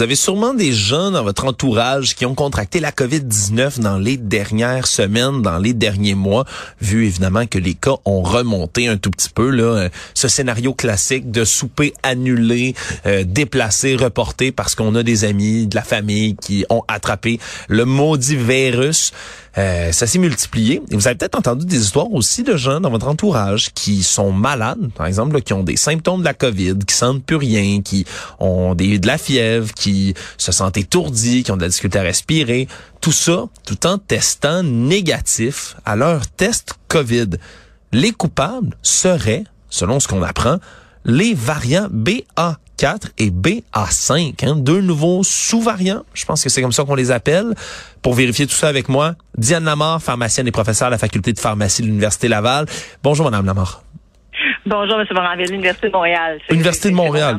Vous avez sûrement des gens dans votre entourage qui ont contracté la COVID-19 dans les dernières semaines, dans les derniers mois, vu évidemment que les cas ont remonté un tout petit peu. Là, euh, ce scénario classique de souper annulé, euh, déplacé, reporté parce qu'on a des amis, de la famille qui ont attrapé le maudit virus. Euh, ça s'est multiplié. Et vous avez peut-être entendu des histoires aussi de gens dans votre entourage qui sont malades, par exemple, qui ont des symptômes de la COVID, qui sentent plus rien, qui ont des, de la fièvre, qui se sentent étourdis, qui ont de la difficulté à respirer. Tout ça, tout en testant négatif à leur test COVID. Les coupables seraient, selon ce qu'on apprend, les variants BA4 et BA5, hein, deux nouveaux sous-variants, je pense que c'est comme ça qu'on les appelle. Pour vérifier tout ça avec moi, Diane Lamar, pharmacienne et professeure à la faculté de pharmacie de l'Université Laval. Bonjour, Madame Lamar. Bonjour, M. Moranville, Université de Montréal. Université de Montréal.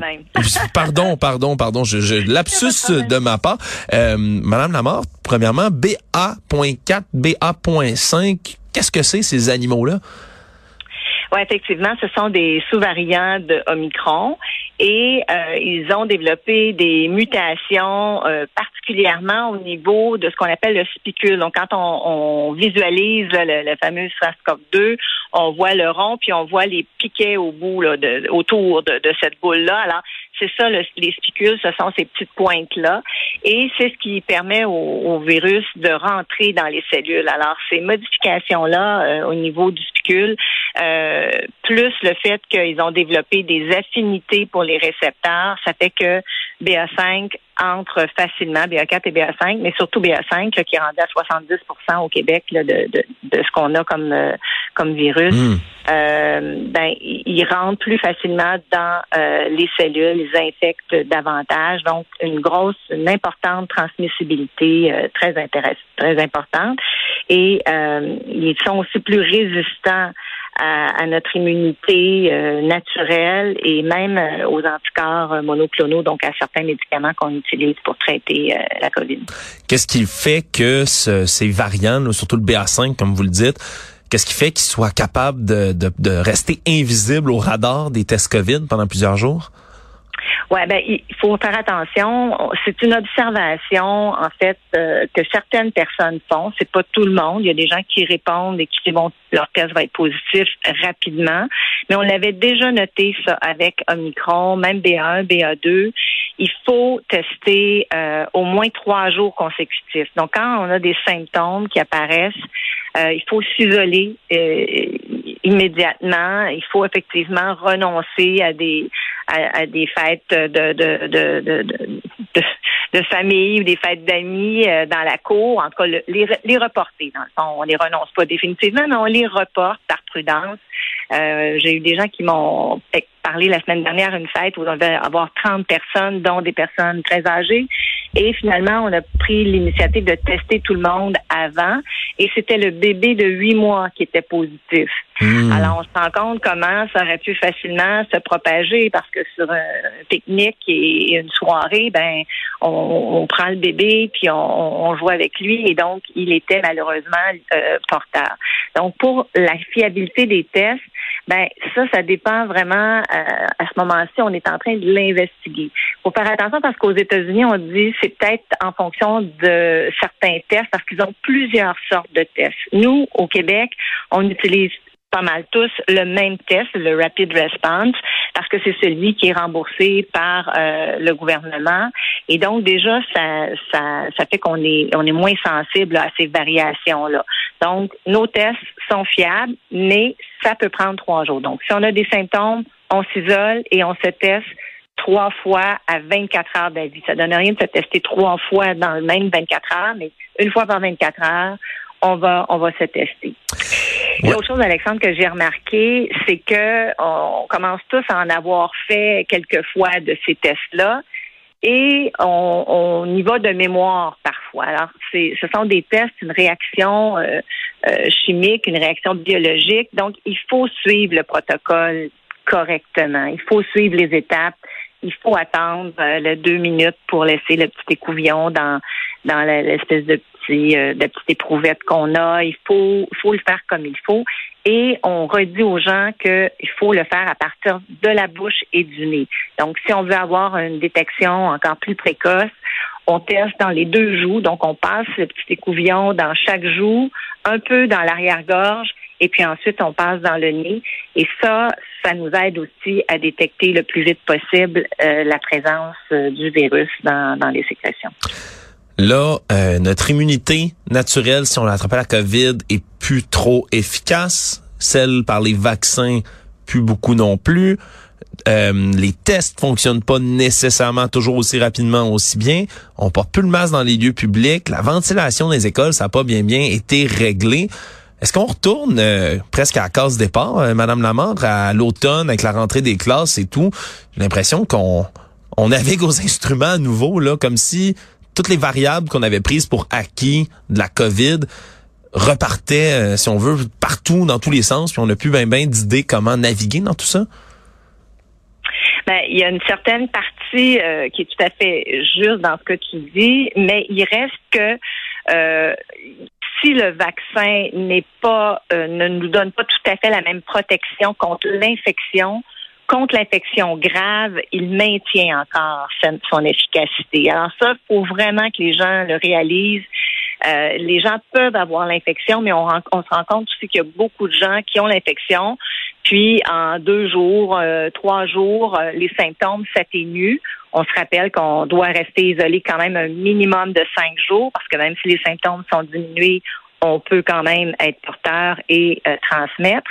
pardon, pardon, pardon, je, je lapsus de ma part. Euh, Madame Lamar, premièrement, BA.4, BA.5, qu'est-ce que c'est ces animaux-là? Oui, effectivement, ce sont des sous-variants de Omicron et euh, ils ont développé des mutations euh, particulièrement au niveau de ce qu'on appelle le spicule. Donc, quand on, visualise le, fameux SARS-CoV-2, on voit le rond puis on voit les piquets au bout, là, de, autour de, de cette boule-là. Alors, c'est ça, le, les spicules, ce sont ces petites pointes-là. Et c'est ce qui permet au, virus de rentrer dans les cellules. Alors, ces modifications-là euh, au niveau du spicule, euh, plus le fait qu'ils ont développé des affinités pour les récepteurs, ça fait que BA5 entre facilement, BA4 et BA5, mais surtout BA5 qui est rendu à 70% au Québec de, de, de, ce qu'on a comme, euh, comme virus. Hmm. Euh, ben, il rentre plus facilement dans euh, les cellules, ils infectent davantage, donc une grosse, une importante transmissibilité très intéressante, très importante. Et ils sont aussi plus résistants à, notre immunité euh, naturelle et même euh, aux anticorps euh, monoclonaux, donc à certains médicaments qu'on utilise pour traiter la COVID. Qu'est-ce qui fait que ces variants, surtout le BA5, comme vous le dites, Qu'est-ce qui fait qu'ils soient capables de, de, de, rester invisibles au radar des tests COVID pendant plusieurs jours? Ouais, ben il faut faire attention. C'est une observation en fait euh, que certaines personnes font. C'est pas tout le monde. Il y a des gens qui répondent et qui vont leur test va être positif rapidement. Mais on l'avait déjà noté ça avec Omicron, même BA1, BA2. Il faut tester euh, au moins trois jours consécutifs. Donc quand on a des symptômes qui apparaissent, euh, il faut s'isoler immédiatement. Il faut effectivement renoncer à des à, des fêtes de de, de, de, de, famille ou des fêtes d'amis euh, dans la cour. En tout cas, les, les reporter. Dans le fond, on les renonce pas définitivement, mais on les reporte par prudence. Euh, j'ai eu des gens qui m'ont parlé la semaine dernière à une fête où on devait avoir 30 personnes, dont des personnes très âgées. Et finalement, on a pris l'initiative de tester tout le monde avant. Et c'était le bébé de huit mois qui était positif. Hmm. Alors, on se rend compte comment ça aurait pu facilement se propager parce que sur un pique-nique et une soirée, ben, on, prend le bébé puis on, joue avec lui et donc il était malheureusement euh, porteur. Donc, pour la fiabilité des tests, ben ça, ça dépend vraiment. Euh, à ce moment-ci, on est en train de l'investiguer. Faut faire attention parce qu'aux États-Unis, on dit c'est peut-être en fonction de certains tests parce qu'ils ont plusieurs sortes de tests. Nous, au Québec, on utilise pas mal tous le même test, le Rapid Response, parce que c'est celui qui est remboursé par euh, le gouvernement. Et donc déjà, ça, ça, ça fait qu'on est, on est moins sensible à ces variations-là. Donc, nos tests sont fiables, mais ça peut prendre trois jours. Donc, si on a des symptômes, on s'isole et on se teste trois fois à 24 heures d'avis. Ça donne rien de se tester trois fois dans le même 24 heures, mais une fois par 24 heures, on va, on va se tester. L'autre chose, Alexandre, que j'ai remarqué, c'est que on commence tous à en avoir fait quelques fois de ces tests-là et on, on, y va de mémoire parfois. Alors, c'est, ce sont des tests, une réaction euh, euh, chimique, une réaction biologique. Donc, il faut suivre le protocole correctement. Il faut suivre les étapes il faut attendre euh, les deux minutes pour laisser le petit écouvillon dans dans l'espèce de petit euh, de petite éprouvette qu'on a. Il faut faut le faire comme il faut. Et on redit aux gens qu'il faut le faire à partir de la bouche et du nez. Donc, si on veut avoir une détection encore plus précoce, on teste dans les deux joues. Donc, on passe le petit écouvillon dans chaque joue, un peu dans l'arrière-gorge, et puis ensuite, on passe dans le nez. Et ça, ça nous aide aussi à détecter le plus vite possible euh, la présence euh, du virus dans, dans les sécrétions. Là, euh, notre immunité naturelle, si on attrapé la COVID, est plus trop efficace. Celle par les vaccins, plus beaucoup non plus. Euh, les tests fonctionnent pas nécessairement toujours aussi rapidement, aussi bien. On porte plus le masque dans les lieux publics. La ventilation des écoles, ça n'a pas bien bien été réglé. Est-ce qu'on retourne euh, presque à la case départ, Madame Lamar, à l'automne avec la rentrée des classes et tout? J'ai l'impression qu'on on navigue aux instruments à nouveau là, comme si toutes les variables qu'on avait prises pour acquis de la COVID repartaient, euh, si on veut, partout, dans tous les sens, puis on n'a plus bien ben, d'idées comment naviguer dans tout ça? Ben, il y a une certaine partie euh, qui est tout à fait juste dans ce que tu dis, mais il reste que euh, si le vaccin n'est pas, ne nous donne pas tout à fait la même protection contre l'infection, contre l'infection grave, il maintient encore son efficacité. Alors ça, il faut vraiment que les gens le réalisent. Euh, les gens peuvent avoir l'infection, mais on, se rend compte aussi qu'il y a beaucoup de gens qui ont l'infection, puis en deux jours, euh, trois jours, euh, les symptômes s'atténuent. On se rappelle qu'on doit rester isolé quand même un minimum de cinq jours, parce que même si les symptômes sont diminués, on peut quand même être porteur et euh, transmettre.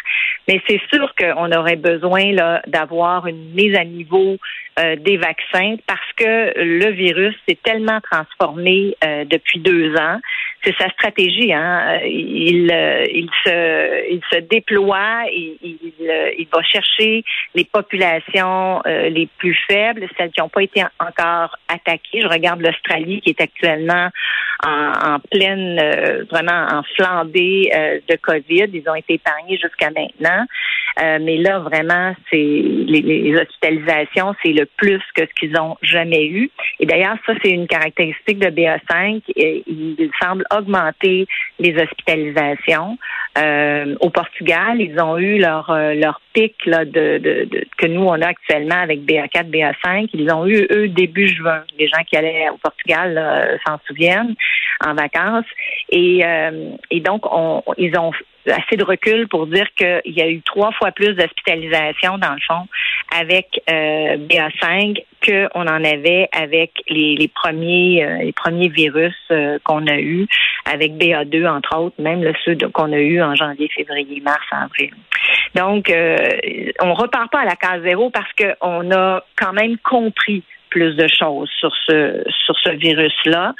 Mais c'est sûr qu'on aurait besoin là d'avoir une mise à niveau euh, des vaccins parce que le virus s'est tellement transformé euh, depuis deux ans. C'est sa stratégie. Hein? Il, il, se, il se déploie, il, il, va chercher les populations les plus faibles, celles qui n'ont pas été encore attaquées. Je regarde l'Australie qui est actuellement en, pleine, euh, vraiment en flambée euh, de COVID. Ils ont été épargnés jusqu'à maintenant. Euh, mais là, vraiment, c'est les, hospitalisations, c'est le plus que ce qu'ils ont jamais eu. Et d'ailleurs, ça, c'est une caractéristique de BA5. Il semble augmenter les hospitalisations. Au Portugal, ils ont eu leur leur pic là, de, de, que nous on a actuellement avec BA4, BA5. Ils ont eu eux début juin. Les gens qui allaient au Portugal s'en souviennent en vacances. Et, euh, et donc, on, ils ont assez de recul pour dire qu'il y a eu trois fois plus d'hospitalisation, dans le fond, avec euh, BA5 qu'on en avait avec les, les premiers euh, les premiers virus euh, qu'on a eu avec BA2 entre autres, même le ceux qu'on a eu en janvier, février, mars, avril. Donc, on repart pas à la case zéro parce qu'on a quand même compris plus de choses sur ce sur ce virus là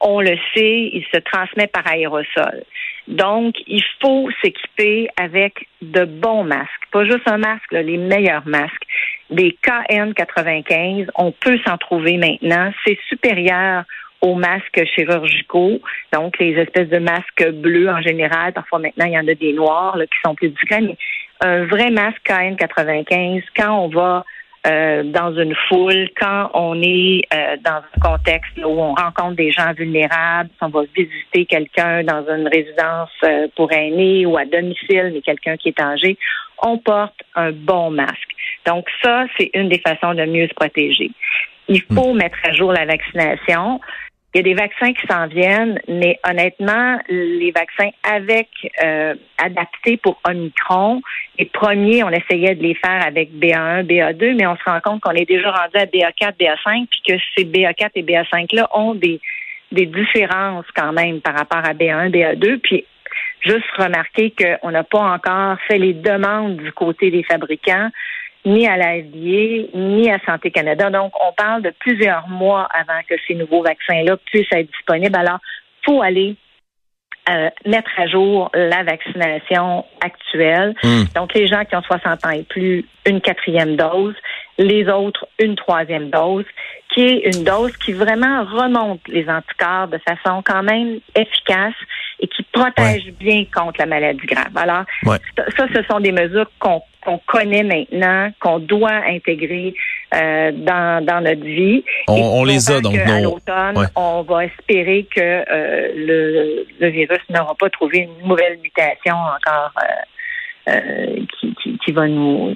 on le sait, il se transmet par aérosol. Donc, il faut s'équiper avec de bons masques, pas juste un masque, les meilleurs masques. Des KN95, on peut s'en trouver maintenant. C'est supérieur aux masques chirurgicaux, donc les espèces de masques bleus en général. Parfois maintenant, il y en a des noirs qui sont plus discrets, mais un vrai masque KN95, quand on va euh, dans une foule, quand on est euh, dans un contexte où on rencontre des gens vulnérables, si on va visiter quelqu'un dans une résidence euh, pour aînés ou à domicile, mais quelqu'un qui est âgé, on porte un bon masque. Donc ça, c'est une des façons de mieux se protéger. Il faut hmm. mettre à jour la vaccination. Il y a des vaccins qui s'en viennent, mais honnêtement, les vaccins avec euh, adaptés pour Omicron, les premiers, on essayait de les faire avec BA1, BA2, mais on se rend compte qu'on est déjà rendu à BA4, BA5, puis que ces BA4 et BA5-là ont des, des différences quand même par rapport à BA1, BA2. Puis juste remarquer qu'on n'a pas encore fait les demandes du côté des fabricants ni à la FDA, ni à Santé Canada. Donc, on parle de plusieurs mois avant que ces nouveaux vaccins-là puissent être disponibles. Alors, il faut aller euh, mettre à jour la vaccination actuelle. Hmm. Donc, les gens qui ont 60 ans et plus, une quatrième dose. Les autres, une troisième dose, qui est une dose qui vraiment remonte les anticorps de façon quand même efficace et qui protège bien contre la maladie grave. Alors, ça, ce sont des mesures qu'on qu'on connaît maintenant, qu'on doit intégrer euh, dans, dans notre vie. On, les a donc. À l'automne, on va espérer que euh, le, le, virus n'aura pas trouvé une nouvelle mutation encore. Euh, qui, qui, va nous,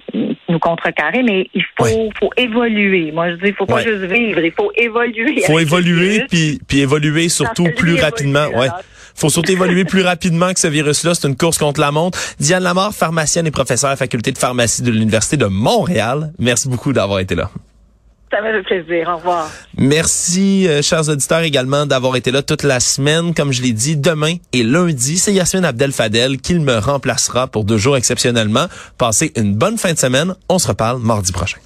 nous contrecarrer, mais il faut, faut évoluer. Moi, je dis, il faut pas juste vivre, il faut évoluer. Il faut évoluer, puis, puis évoluer surtout plus rapidement. ouais. faut surtout évoluer plus rapidement que ce virus-là. C'est une course contre la montre. Diane Lamar, pharmacienne et professeure à la faculté de pharmacie de l'Université de Montréal. Merci beaucoup d'avoir été là. Ça m'a fait plaisir. Au revoir. Merci, euh, chers auditeurs, également d'avoir été là toute la semaine. Comme je l'ai dit, demain et lundi, c'est Yasmine Abdel Fadel qui me remplacera pour deux jours exceptionnellement. Passez une bonne fin de semaine. On se reparle mardi prochain.